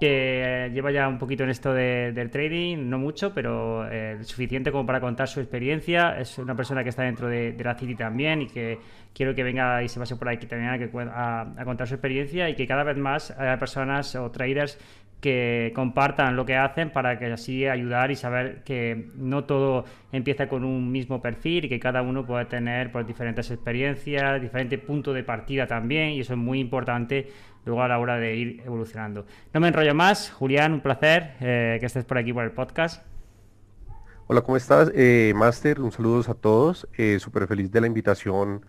que lleva ya un poquito en esto del trading, no mucho, pero eh, suficiente como para contar su experiencia. Es una persona que está dentro de, la City también y que quiero que venga y se pase por aquí también a, a, contar su experiencia y que cada vez más haya personas o traders que compartan lo que hacen para que así ayudar y saber que no todo empieza con un mismo perfil y que cada uno puede tener pues, diferentes experiencias, diferentes puntos de partida también y eso es muy importante luego a la hora de ir evolucionando. No me enrollo más, Julián, un placer eh, que estés por aquí por el podcast. Hola, ¿cómo estás? Eh, Master, un saludo a todos, eh, súper feliz de la invitación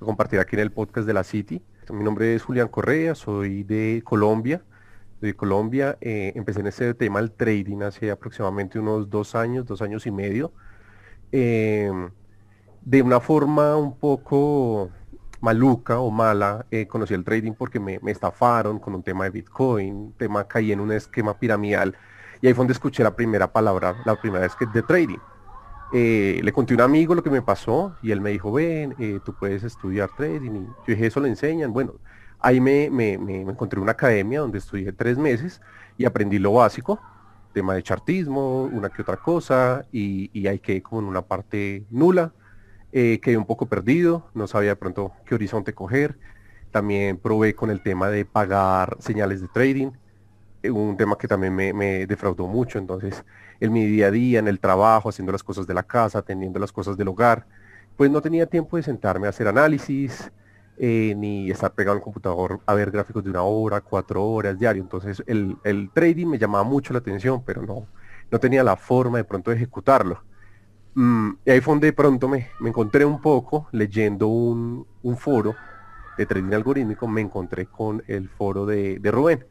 a compartir aquí en el podcast de la City. Mi nombre es Julián Correa, soy de Colombia de Colombia. Eh, empecé en este tema del trading hace aproximadamente unos dos años, dos años y medio. De una forma un poco maluca o mala, eh, conocí el trading porque me, estafaron con un tema de Bitcoin, tema caí en un esquema piramidal y ahí fue donde escuché la primera palabra, la primera vez que de trading. Eh, le conté a un amigo lo que me pasó y él me dijo, ven, tú puedes estudiar trading. Y yo dije, eso le enseñan. Bueno, Ahí me, me, me, encontré una academia donde estudié tres meses y aprendí lo básico, tema de chartismo, una que otra cosa, y, y ahí quedé como en una parte nula. Eh, quedé un poco perdido, no sabía de pronto qué horizonte coger. También probé con el tema de pagar señales de trading, eh, un tema que también me, me, defraudó mucho. Entonces, en mi día a día, en el trabajo, haciendo las cosas de la casa, atendiendo las cosas del hogar, pues no tenía tiempo de sentarme a hacer análisis, eh, ni estar pegado al computador a ver gráficos de una hora, cuatro horas diario. Entonces el, trading me llamaba mucho la atención, pero no, no tenía la forma de pronto de ejecutarlo. Mm, y ahí fue donde de pronto me, encontré un poco leyendo un, foro de trading algorítmico, me encontré con el foro de, Rubén.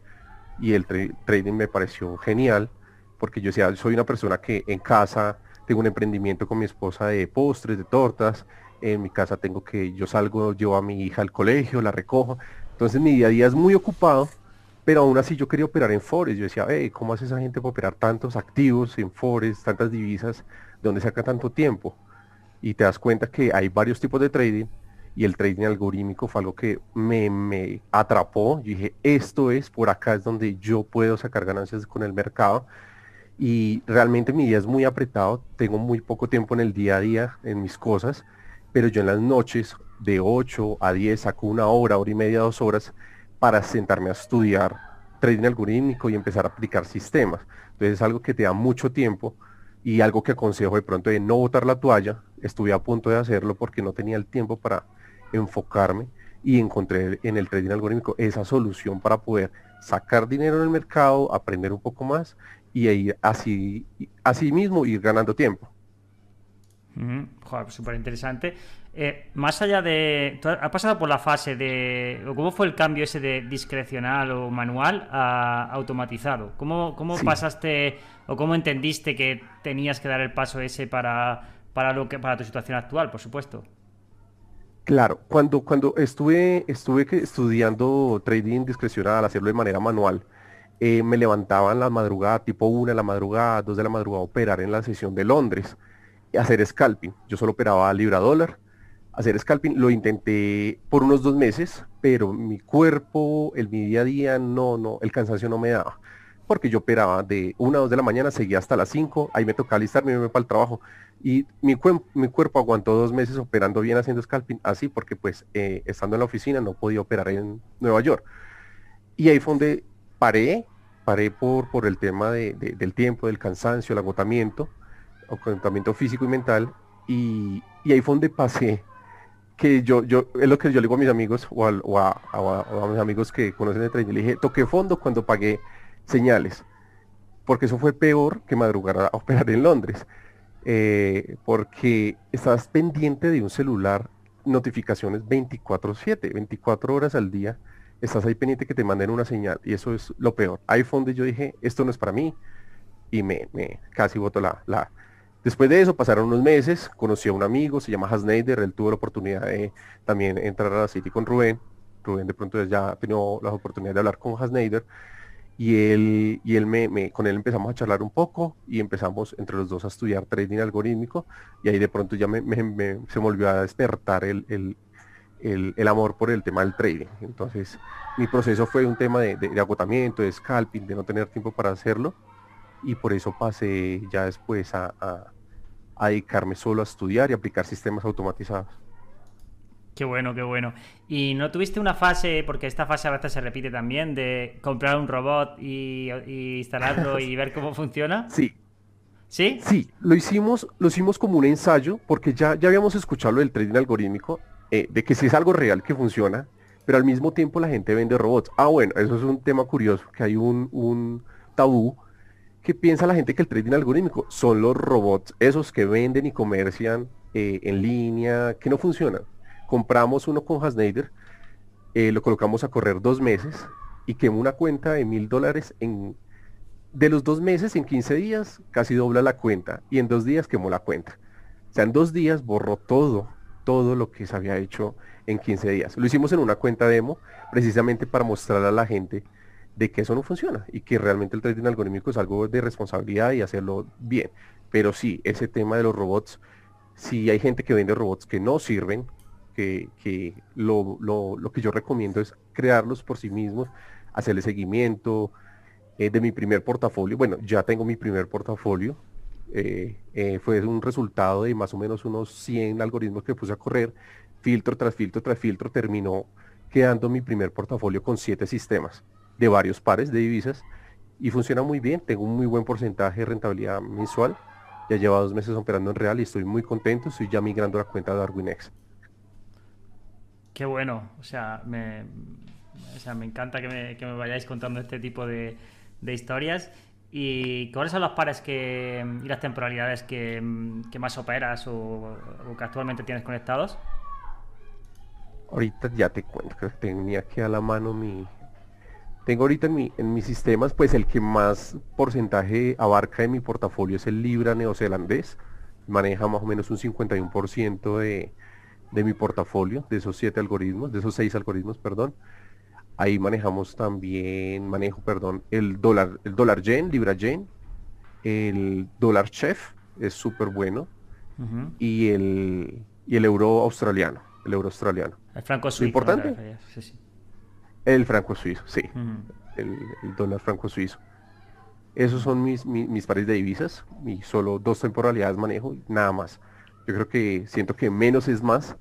Y el trading me pareció genial, porque yo decía, soy una persona que en casa tengo un emprendimiento con mi esposa de postres, de tortas, en mi casa tengo que, yo salgo, llevo a mi hija al colegio, la recojo. Entonces mi día a día es muy ocupado, pero aún así yo quería operar en Forex. Yo decía, hey, ¿cómo hace esa gente para operar tantos activos en Forex, tantas divisas? ¿De dónde saca tanto tiempo? Y te das cuenta que hay varios tipos de trading y el trading algorítmico fue algo que me, me atrapó. Yo dije, esto es, por acá es donde yo puedo sacar ganancias con el mercado. Y realmente mi día es muy apretado, tengo muy poco tiempo en el día a día en mis cosas pero yo en las noches de 8 a 10 saco una hora, hora y media, dos horas para sentarme a estudiar trading algorítmico y empezar a aplicar sistemas. Entonces es algo que te da mucho tiempo y algo que aconsejo de pronto de no botar la toalla. Estuve a punto de hacerlo porque no tenía el tiempo para enfocarme y encontré en el trading algorítmico esa solución para poder sacar dinero en el mercado, aprender un poco más y ir así, así mismo ir ganando tiempo. Joder, súper interesante. Eh, más allá de. ¿tú ¿Has pasado por la fase de. ¿Cómo fue el cambio ese de discrecional o manual a automatizado? ¿Cómo, cómo pasaste o cómo entendiste que tenías que dar el paso ese para, para, lo que, para tu situación actual, por supuesto? Claro, cuando, cuando estuve, estuve estudiando trading discrecional, hacerlo de manera manual, eh, me levantaba en la madrugada, tipo 1 de la madrugada, 2 de la madrugada, a operar en la sesión de Londres hacer scalping. Yo solo operaba libra dólar. Hacer scalping lo intenté por unos dos meses, pero mi cuerpo, el mi día a día, no, no, el cansancio no me daba. Porque yo operaba de una a dos de la mañana, seguía hasta las 5, ahí me tocaba alistarme y me para el trabajo. Y mi, mi cuerpo aguantó dos meses operando bien haciendo scalping, así porque pues eh, estando en la oficina no podía operar en Nueva York. Y ahí fue donde paré, paré por, por el tema del tiempo, del cansancio, el agotamiento contamiento físico y mental, y, ahí fue donde pasé, que yo, yo, es lo que yo le digo a mis amigos o, a, mis amigos que conocen el trading, le dije, toqué fondo cuando pagué señales, porque eso fue peor que madrugar a operar en Londres, eh, porque estás pendiente de un celular, notificaciones 24/7, 24 horas al día, estás ahí pendiente que te manden una señal, y eso es lo peor. Ahí fue donde yo dije, esto no es para mí, y me, casi voto la... Después de eso pasaron unos meses, conocí a un amigo, se llama Hasneider, él tuvo la oportunidad de también entrar a la City con Rubén. Rubén de pronto ya tenido la oportunidad de hablar con Hasneider y él, y él me, con él empezamos a charlar un poco y empezamos entre los dos a estudiar trading algorítmico y ahí de pronto ya me, se volvió a despertar el, el, amor por el tema del trading. Entonces mi proceso fue un tema de, agotamiento, de scalping, de no tener tiempo para hacerlo y por eso pasé ya después a dedicarme solo a estudiar y aplicar sistemas automatizados. Qué bueno, qué bueno. ¿Y no tuviste una fase, porque esta fase a veces se repite también, de comprar un robot y, instalarlo y ver cómo funciona? Sí. ¿Sí? Sí, lo hicimos, lo hicimos como un ensayo, porque ya, ya habíamos escuchado lo del trading algorítmico, eh, de que si es algo real que funciona, pero al mismo tiempo la gente vende robots. Ah, bueno, eso es un tema curioso, que hay un, un tabú que piensa la gente que el trading algorítmico son los robots, esos que venden y comercian eh, en línea, que no funcionan compramos uno con Hasneider, eh, lo colocamos a correr dos meses y quemó una cuenta de mil dólares en de los dos meses en 15 días casi dobla la cuenta y en dos días quemó la cuenta. O sea, en dos días borró todo, todo lo que se había hecho en 15 días. Lo hicimos en una cuenta demo precisamente para mostrar a la gente de que eso no funciona y que realmente el trading algorítmico es algo de responsabilidad y hacerlo bien. Pero sí, ese tema de los robots, si hay gente que vende robots que no sirven, que, lo, que yo recomiendo es crearlos por sí mismos, hacerle seguimiento eh, de mi primer portafolio. Bueno, ya tengo mi primer portafolio. Eh, eh, fue un resultado de más o menos unos 100 algoritmos que puse a correr, filtro tras filtro tras filtro, terminó quedando mi primer portafolio con siete sistemas de varios pares de divisas y funciona muy bien, tengo un muy buen porcentaje de rentabilidad mensual, ya lleva dos meses operando en real y estoy muy contento, estoy ya migrando a la cuenta de DarwinX. Qué bueno, o sea, me, me encanta que me, vayáis contando este tipo de, historias. ¿Y cuáles son los pares que, y las temporalidades que, más operas o, que actualmente tienes conectados? Ahorita ya te cuento, que tenía aquí a la mano mi... Tengo ahorita en, mi, en mis sistemas, pues el que más porcentaje abarca de mi portafolio es el Libra neozelandés. Maneja más o menos un 51% de, de mi portafolio, de esos siete algoritmos, de esos seis algoritmos, perdón. Ahí manejamos también, manejo, perdón, el dólar, el dólar yen, libra yen, el dólar chef, es súper bueno, y, el, y el euro australiano, el euro australiano. El franco suizo. importante? El franco suizo, sí. el, dólar franco suizo. Esos son mis, mis, mis, pares de divisas y solo dos temporalidades manejo, nada más. Yo creo que siento que menos es más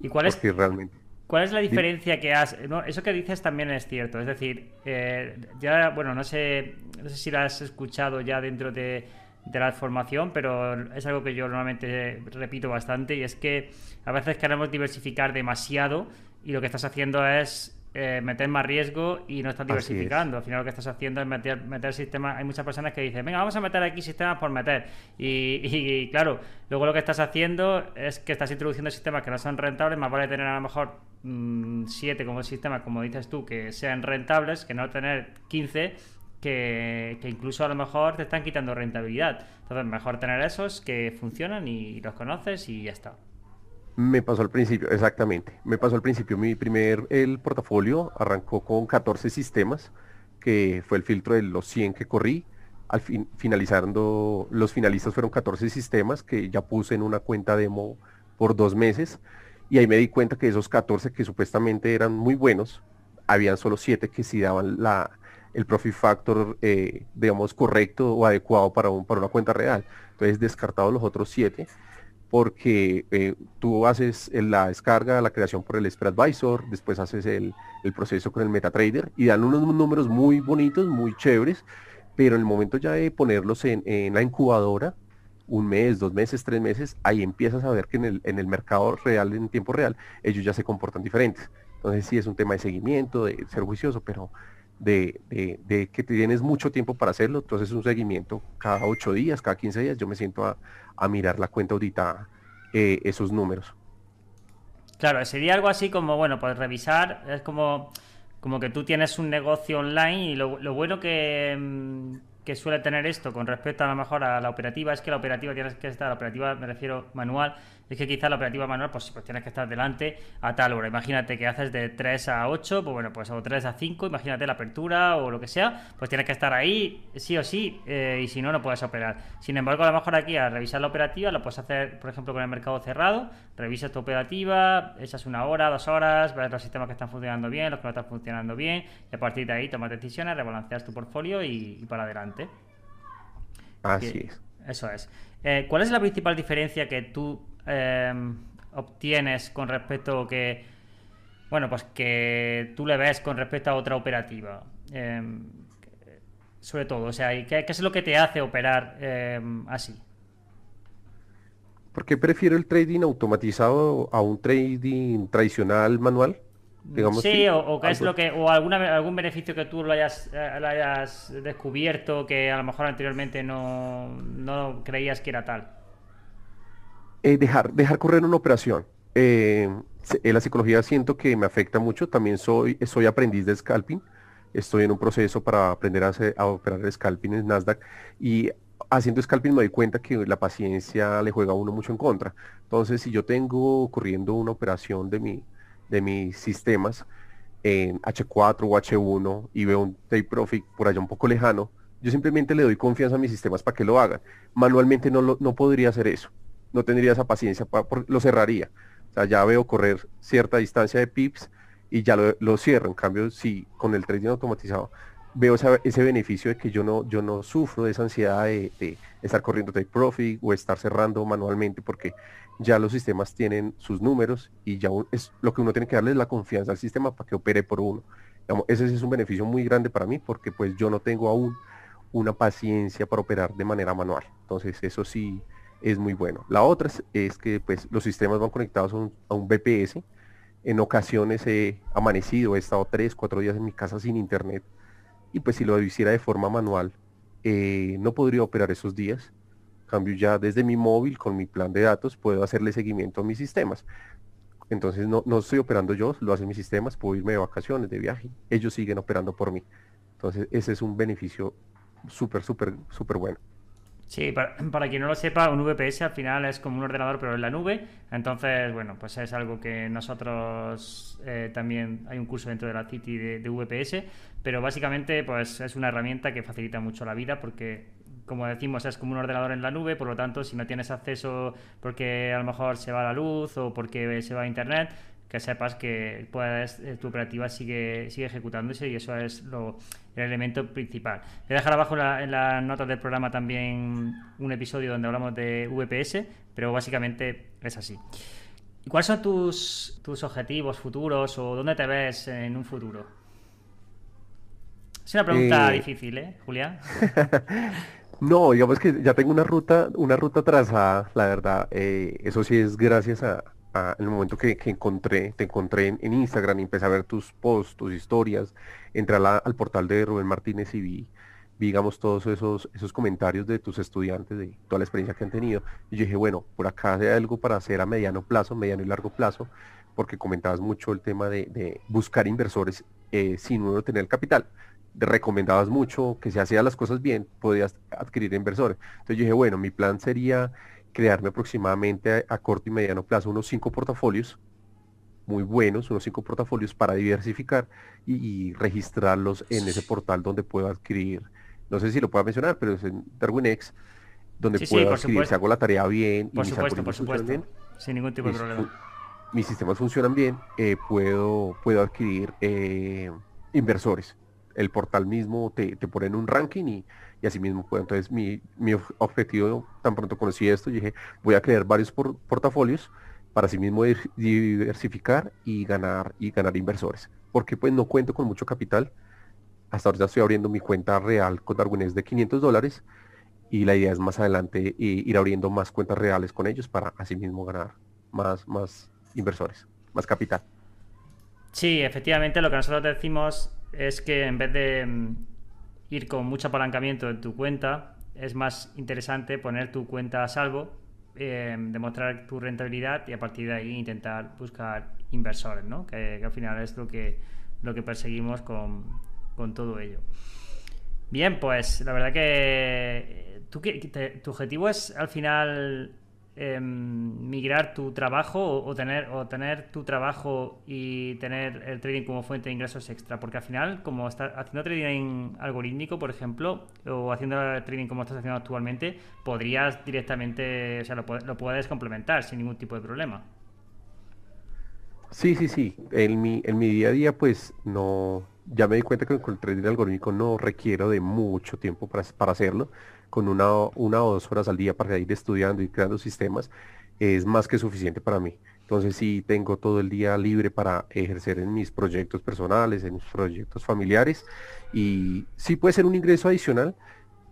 ¿Y cuál es, realmente... cuál es la diferencia que has... eso que dices también es cierto, es decir, eh, ya, bueno, no sé, no sé si lo has escuchado ya dentro de, de la formación, pero es algo que yo normalmente repito bastante y es que a veces queremos diversificar demasiado y lo que estás haciendo es eh, meter más riesgo y no estás diversificando. Al final lo que estás haciendo es meter, meter sistemas. Hay muchas personas que dicen, venga, vamos a meter aquí sistemas por meter. Y, claro, luego lo que estás haciendo es que estás introduciendo sistemas que no son rentables, más vale tener a lo mejor 7 mm, como sistemas, como dices tú, que sean rentables, que no tener 15 que, que, incluso a lo mejor te están quitando rentabilidad. Entonces, mejor tener esos que funcionan y los conoces y ya está. Me pasó al principio, exactamente. Me pasó al principio mi primer, el portafolio arrancó con 14 sistemas, que fue el filtro de los 100 que corrí. Al fin, finalizando, los finalistas fueron 14 sistemas que ya puse en una cuenta demo por dos meses. Y ahí me di cuenta que esos 14 que supuestamente eran muy buenos, habían solo 7 que sí daban la, el profit factor, eh, digamos, correcto o adecuado para, un, para una cuenta real. Entonces descartado los otros 7 porque eh, tú haces la descarga, la creación por el Spread Advisor, después haces el, proceso con el MetaTrader y dan unos números muy bonitos, muy chéveres, pero en el momento ya de ponerlos en, la incubadora, un mes, dos meses, tres meses, ahí empiezas a ver que en el, en el mercado real, en tiempo real, ellos ya se comportan diferentes. Entonces sí es un tema de seguimiento, de ser juicioso, pero de, de, que tienes mucho tiempo para hacerlo, entonces es un seguimiento cada ocho días, cada 15 días, yo me siento a, a mirar la cuenta auditada, eh, esos números. Claro, sería algo así como, bueno, pues revisar, es como, como que tú tienes un negocio online y lo, bueno que, mm, que suele tener esto con respecto a lo mejor a la operativa es que la operativa tienes que estar, la operativa me refiero manual, es que quizá la operativa manual pues, pues tienes que estar delante a tal hora. Imagínate que haces de 3 a 8, pues bueno, pues o 3 a 5, imagínate la apertura o lo que sea, pues tienes que estar ahí sí o sí eh, y si no, no puedes operar. Sin embargo, a lo mejor aquí a revisar la operativa lo puedes hacer, por ejemplo, con el mercado cerrado, revisas tu operativa, echas una hora, dos horas, ves los sistemas que están funcionando bien, los que no están funcionando bien y a partir de ahí tomas decisiones, rebalanceas tu portfolio y, para adelante. Así es. Eso es. Eh, ¿Cuál es la principal diferencia que tú Em, obtienes con respecto que, bueno, pues que tú le ves con respecto a otra operativa? Em, sobre todo, o sea, ¿qué, es lo que te hace operar em, así? ¿Por qué prefiero el trading automatizado a un trading tradicional manual? Digamos sí, o, qué es lo que, o alguna, algún beneficio que tú lo hayas, eh, hayas descubierto que a lo mejor anteriormente no, no creías que era tal. Eh, dejar, dejar correr una operación. Eh, la psicología siento que me afecta mucho. También soy, soy aprendiz de scalping. Estoy en un proceso para aprender a, operar scalping en Nasdaq. Y haciendo scalping me doy cuenta que la paciencia le juega a uno mucho en contra. Entonces, si yo tengo corriendo una operación de, mi, de mis sistemas en H4 o H1 y veo un take profit por allá un poco lejano, yo simplemente le doy confianza a mis sistemas para que lo hagan. Manualmente no, no podría hacer eso no tendría esa paciencia, lo cerraría. O sea, ya veo correr cierta distancia de pips y ya lo, cierro. En cambio, si con el trading automatizado veo ese beneficio de que yo no, yo no sufro de esa ansiedad de, estar corriendo take profit o estar cerrando manualmente porque ya los sistemas tienen sus números y ya es lo que uno tiene que darle es la confianza al sistema para que opere por uno. ese es un beneficio muy grande para mí porque pues yo no tengo aún una paciencia para operar de manera manual. Entonces eso sí, es muy bueno. La otra es, que pues, los sistemas van conectados a un, BPS. En ocasiones he amanecido, he estado tres, cuatro días en mi casa sin internet y pues si lo hiciera de forma manual eh, no podría operar esos días. Cambio ya desde mi móvil con mi plan de datos puedo hacerle seguimiento a mis sistemas. Entonces no, no estoy operando yo, lo hacen mis sistemas, puedo irme de vacaciones, de viaje. Ellos siguen operando por mí. Entonces ese es un beneficio súper, súper, súper bueno. Sí, para, quien no lo sepa, un VPS al final es como un ordenador pero en la nube. Entonces, bueno, pues es algo que nosotros eh, también hay un curso dentro de la City de, VPS, pero básicamente pues es una herramienta que facilita mucho la vida porque como decimos, es como un ordenador en la nube, por lo tanto, si no tienes acceso porque a lo mejor se va la luz o porque se va a internet, que sepas que eh, tu operativa sigue, sigue ejecutándose y eso es lo, el elemento principal. Voy a dejar abajo en las notas del programa también un episodio donde hablamos de VPS, pero básicamente es así. ¿Y cuáles son tus, tus objetivos futuros o dónde te ves en un futuro? Es una pregunta eh, difícil, ¿eh, Julián? no, digamos que ya tengo una ruta, una ruta trazada, la verdad. Eh, eso sí es gracias a, en el momento que, encontré, te encontré en, Instagram y empecé a ver tus posts, tus historias, entré al portal de Rubén Martínez y vi, digamos, todos esos, esos comentarios de tus estudiantes, de toda la experiencia que han tenido. Y yo dije, bueno, por acá hay algo para hacer a mediano plazo, mediano y largo plazo, porque comentabas mucho el tema de, buscar inversores eh, sin uno tener el capital. recomendabas mucho que si hacías las cosas bien, podías adquirir inversores. Entonces yo dije, bueno, mi plan sería crearme aproximadamente a, corto y mediano plazo unos cinco portafolios muy buenos, unos cinco portafolios para diversificar y, registrarlos en ese portal donde puedo adquirir, no sé si lo puedo mencionar, pero es en DarwinX, donde puedo adquirir, si hago la tarea bien por y supuesto, por supuesto. Bien, sin ningún tipo de problema. Mis sistemas funcionan bien, eh, puedo, puedo adquirir eh, inversores. El portal mismo te, te pone en un ranking y, y así mismo puedo. Entonces mi, objetivo, tan pronto conocí esto, dije, voy a crear varios portafolios para así mismo diversificar y ganar y ganar inversores. Porque pues no cuento con mucho capital. Hasta ahora estoy abriendo mi cuenta real con Darwinés de 500 dólares y la idea es más adelante eh, ir abriendo más cuentas reales con ellos para así mismo ganar más, más inversores, más capital. Sí, efectivamente lo que nosotros decimos es que en vez de mm, ir con mucho apalancamiento en tu cuenta, es más interesante poner tu cuenta a salvo, eh, demostrar tu rentabilidad y a partir de ahí intentar buscar inversores, ¿no? que, al final es lo que, lo que perseguimos con, todo ello. Bien, pues la verdad que ¿tú, tu objetivo es al final Em, migrar tu trabajo o, tener, o tener tu trabajo y tener el trading como fuente de ingresos extra. Porque al final, como estás haciendo trading algorítmico, por ejemplo, o haciendo trading como estás haciendo actualmente, podrías directamente, o sea, lo, lo puedes complementar sin ningún tipo de problema. Sí, sí, sí. En mi, en mi día a día, pues no, ya me di cuenta que con el trading algorítmico no requiero de mucho tiempo para, para hacerlo con una, una o dos horas al día para ir estudiando y creando sistemas, es más que suficiente para mí. Entonces sí tengo todo el día libre para ejercer en mis proyectos personales, en mis proyectos familiares y sí puede ser un ingreso adicional,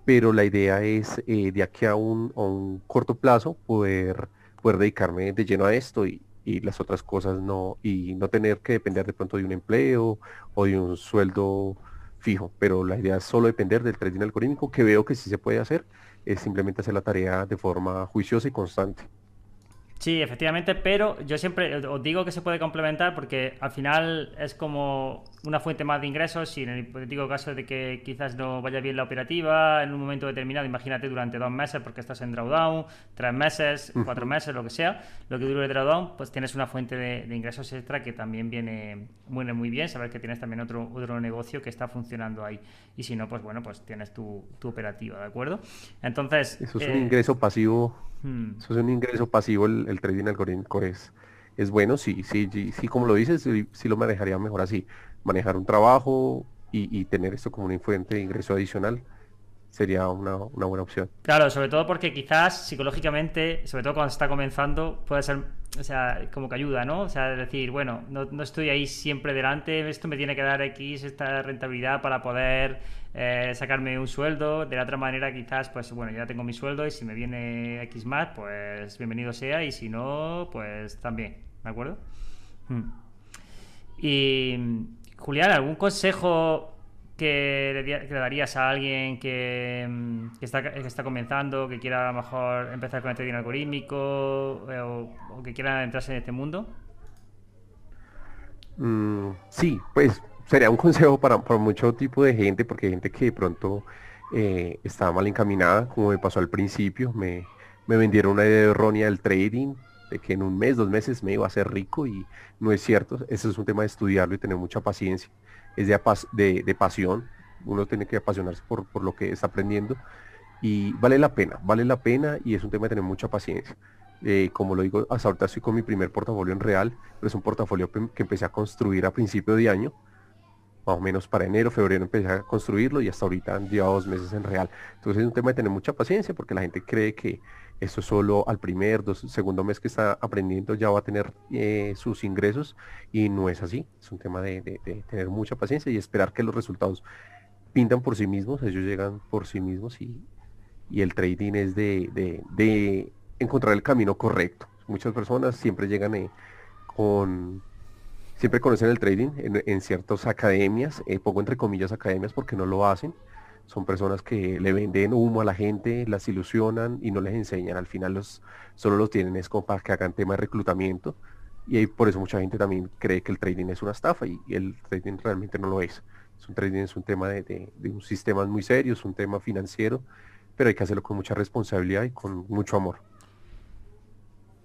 pero la idea es eh, de aquí a un, corto plazo poder, poder dedicarme de lleno a esto y, y, las otras cosas no, y no tener que depender de pronto de un empleo o de un sueldo fijo, pero la idea es solo depender del trading algorítmico, que veo que sí se puede hacer, es simplemente hacer la tarea de forma juiciosa y constante. Sí, efectivamente, pero yo siempre os digo que se puede complementar porque al final es como una fuente más de ingresos y en el hipotético caso de que quizás no vaya bien la operativa en un momento determinado, imagínate durante dos meses porque estás en drawdown, tres meses, cuatro meses, lo que sea, lo que dure el drawdown, pues tienes una fuente de, ingresos extra que también viene muy, muy bien, saber que tienes también otro, otro negocio que está funcionando ahí y si no, pues bueno, pues tienes tu, tu operativa, ¿de acuerdo? Entonces... Eso es un eh, ingreso pasivo Hmm. Eso es un ingreso pasivo, el, trading algorítmico es, es bueno, sí, sí, sí, como lo dices, sí, lo manejaría mejor así. Manejar un trabajo y, tener esto como una fuente de ingreso adicional sería una, buena opción. Claro, sobre todo porque quizás psicológicamente, sobre todo cuando está comenzando, puede ser, o sea, como que ayuda, ¿no? O sea, decir, bueno, no, no estoy ahí siempre delante, esto me tiene que dar X, esta rentabilidad para poder eh, sacarme un sueldo. De la otra manera, quizás, pues bueno, ya tengo mi sueldo y si me viene X más, pues bienvenido sea. Y si no, pues también. ¿De acuerdo? Hmm. Y, Julián, ¿algún consejo que le, darías a alguien que, mm, está, que, está, comenzando, que quiera a lo mejor empezar con el trading algorítmico eh, o, que quiera entrarse en este mundo? Mm, sí, pues sería un consejo para, mucho tipo de gente, porque hay gente que de pronto eh, estaba mal encaminada, como me pasó al principio, me, vendieron una idea errónea del trading, de que en un mes, dos meses me iba a hacer rico y no es cierto, ese es un tema de estudiarlo y tener mucha paciencia, es de, de, pasión, uno tiene que apasionarse por, por lo que está aprendiendo y vale la pena, vale la pena y es un tema de tener mucha paciencia. Eh, como lo digo, hasta ahorita estoy con mi primer portafolio en real, pero es un portafolio que empecé a construir a principio de año más o menos para enero, febrero empecé a construirlo y hasta ahorita han llevado dos meses en real. Entonces es un tema de tener mucha paciencia porque la gente cree que esto solo al primer, dos, segundo mes que está aprendiendo ya va a tener eh, sus ingresos y no es así. Es un tema de, tener mucha paciencia y esperar que los resultados pintan por sí mismos, ellos llegan por sí mismos y, el trading es de, encontrar el camino correcto. Muchas personas siempre llegan eh, con siempre conocen el trading en, ciertas academias, eh, pongo entre comillas academias porque no lo hacen. Son personas que le venden humo a la gente, las ilusionan y no les enseñan. Al final los, solo los tienen es como para que hagan tema de reclutamiento. Y por eso mucha gente también cree que el trading es una estafa y, el trading realmente no lo es. Es un trading es un tema de, de un sistema muy serio, es un tema financiero, pero hay que hacerlo con mucha responsabilidad y con mucho amor.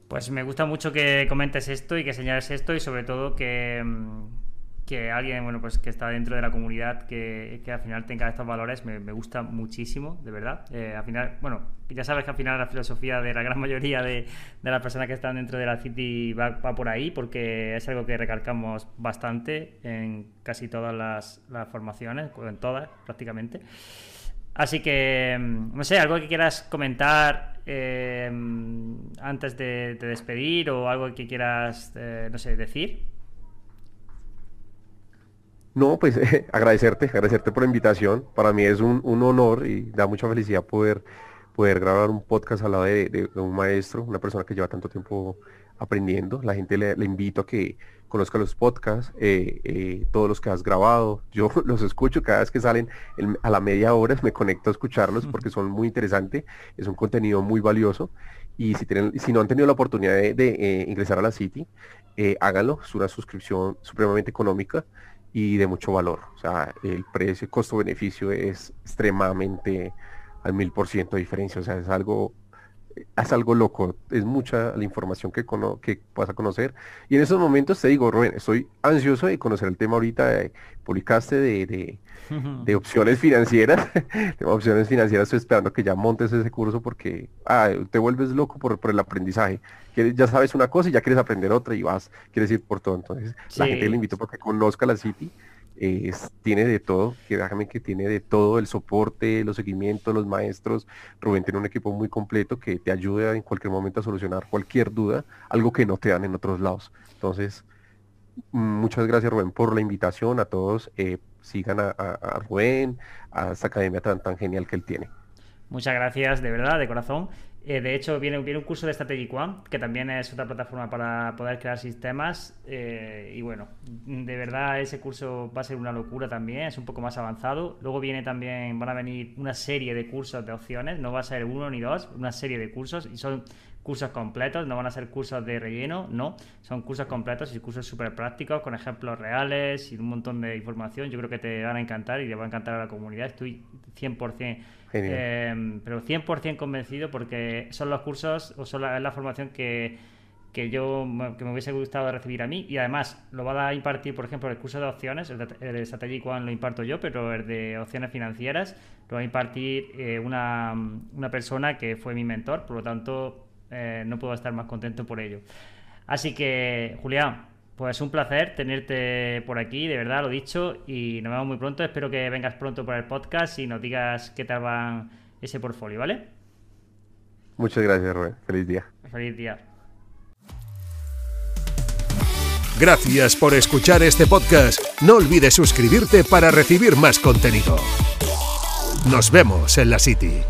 Pues me gusta mucho que comentes esto y que señales esto y sobre todo que, mm, que alguien bueno pues que está dentro de la comunidad que, al final tenga estos valores me, gusta muchísimo, de verdad. Eh, al final, bueno, ya sabes que al final la filosofía de la gran mayoría de, las personas que están dentro de la City va, por ahí porque es algo que recalcamos bastante en casi todas las, las formaciones, en todas prácticamente. Así que, mm, no sé, algo que quieras comentar eh, antes de, despedir o algo que quieras, eh, no sé, decir. No, pues agradecerte, agradecerte por la invitación. Para mí es un, honor y da mucha felicidad poder, poder grabar un podcast al lado de, un maestro, una persona que lleva tanto tiempo aprendiendo. La gente le invito a que conozca los podcasts, eh, eh, todos los que has grabado. Yo los escucho cada vez que salen a la media hora, me conecto a escucharlos porque son muy interesantes, es un contenido muy valioso. Y si, tienen, si no han tenido la oportunidad de, eh, ingresar a la City, háganlo, es una suscripción supremamente económica y de mucho valor. O sea, el precio, costo-beneficio es extremadamente al mil por ciento de diferencia. O sea, es algo es algo loco, es mucha la información que, que vas a conocer. Y en esos momentos te digo, Rubén, estoy ansioso de conocer el tema ahorita, de, publicaste de, de, opciones financieras, de opciones financieras, estoy esperando que ya montes ese curso porque ah, te vuelves loco por, por el aprendizaje. ya sabes una cosa y ya quieres aprender otra y vas, quieres ir por todo. Entonces, la gente le invito para que conozca la City tiene de todo, que déjame que tiene de todo, el soporte, los seguimientos, los maestros. Rubén tiene un equipo muy completo que te ayuda en cualquier momento a solucionar cualquier duda, algo que no te dan en otros lados. Entonces, muchas gracias Rubén por la invitación a todos. Eh, sigan a, a, Rubén, a esta academia tan, tan genial que él tiene. Muchas gracias, de verdad, de corazón. Eh, de hecho, viene, viene un curso de Strategic One, que también es otra plataforma para poder crear sistemas. Eh, y bueno, de verdad ese curso va a ser una locura también, es un poco más avanzado. Luego viene también, van a venir una serie de cursos de opciones, no va a ser uno ni dos, una serie de cursos. Y son cursos completos, no van a ser cursos de relleno, no, son cursos completos y cursos súper prácticos con ejemplos reales y un montón de información. Yo creo que te van a encantar y le va a encantar a la comunidad. Estoy 100% eh, pero 100% convencido porque son los cursos o son la, la formación que, que yo que me hubiese gustado recibir a mí. Y además lo va a impartir, por ejemplo, el curso de opciones, el de, Strategic One lo imparto yo, pero el de opciones financieras lo va a impartir eh, una, una, persona que fue mi mentor, por lo tanto eh, no puedo estar más contento por ello. Así que, Julián, pues un placer tenerte por aquí, de verdad, lo dicho, y nos vemos muy pronto. Espero que vengas pronto por el podcast y nos digas qué tal va ese portfolio, ¿vale? Muchas gracias, Rubén. Feliz día. Feliz día. Gracias por escuchar este podcast. No olvides suscribirte para recibir más contenido. Nos vemos en la City.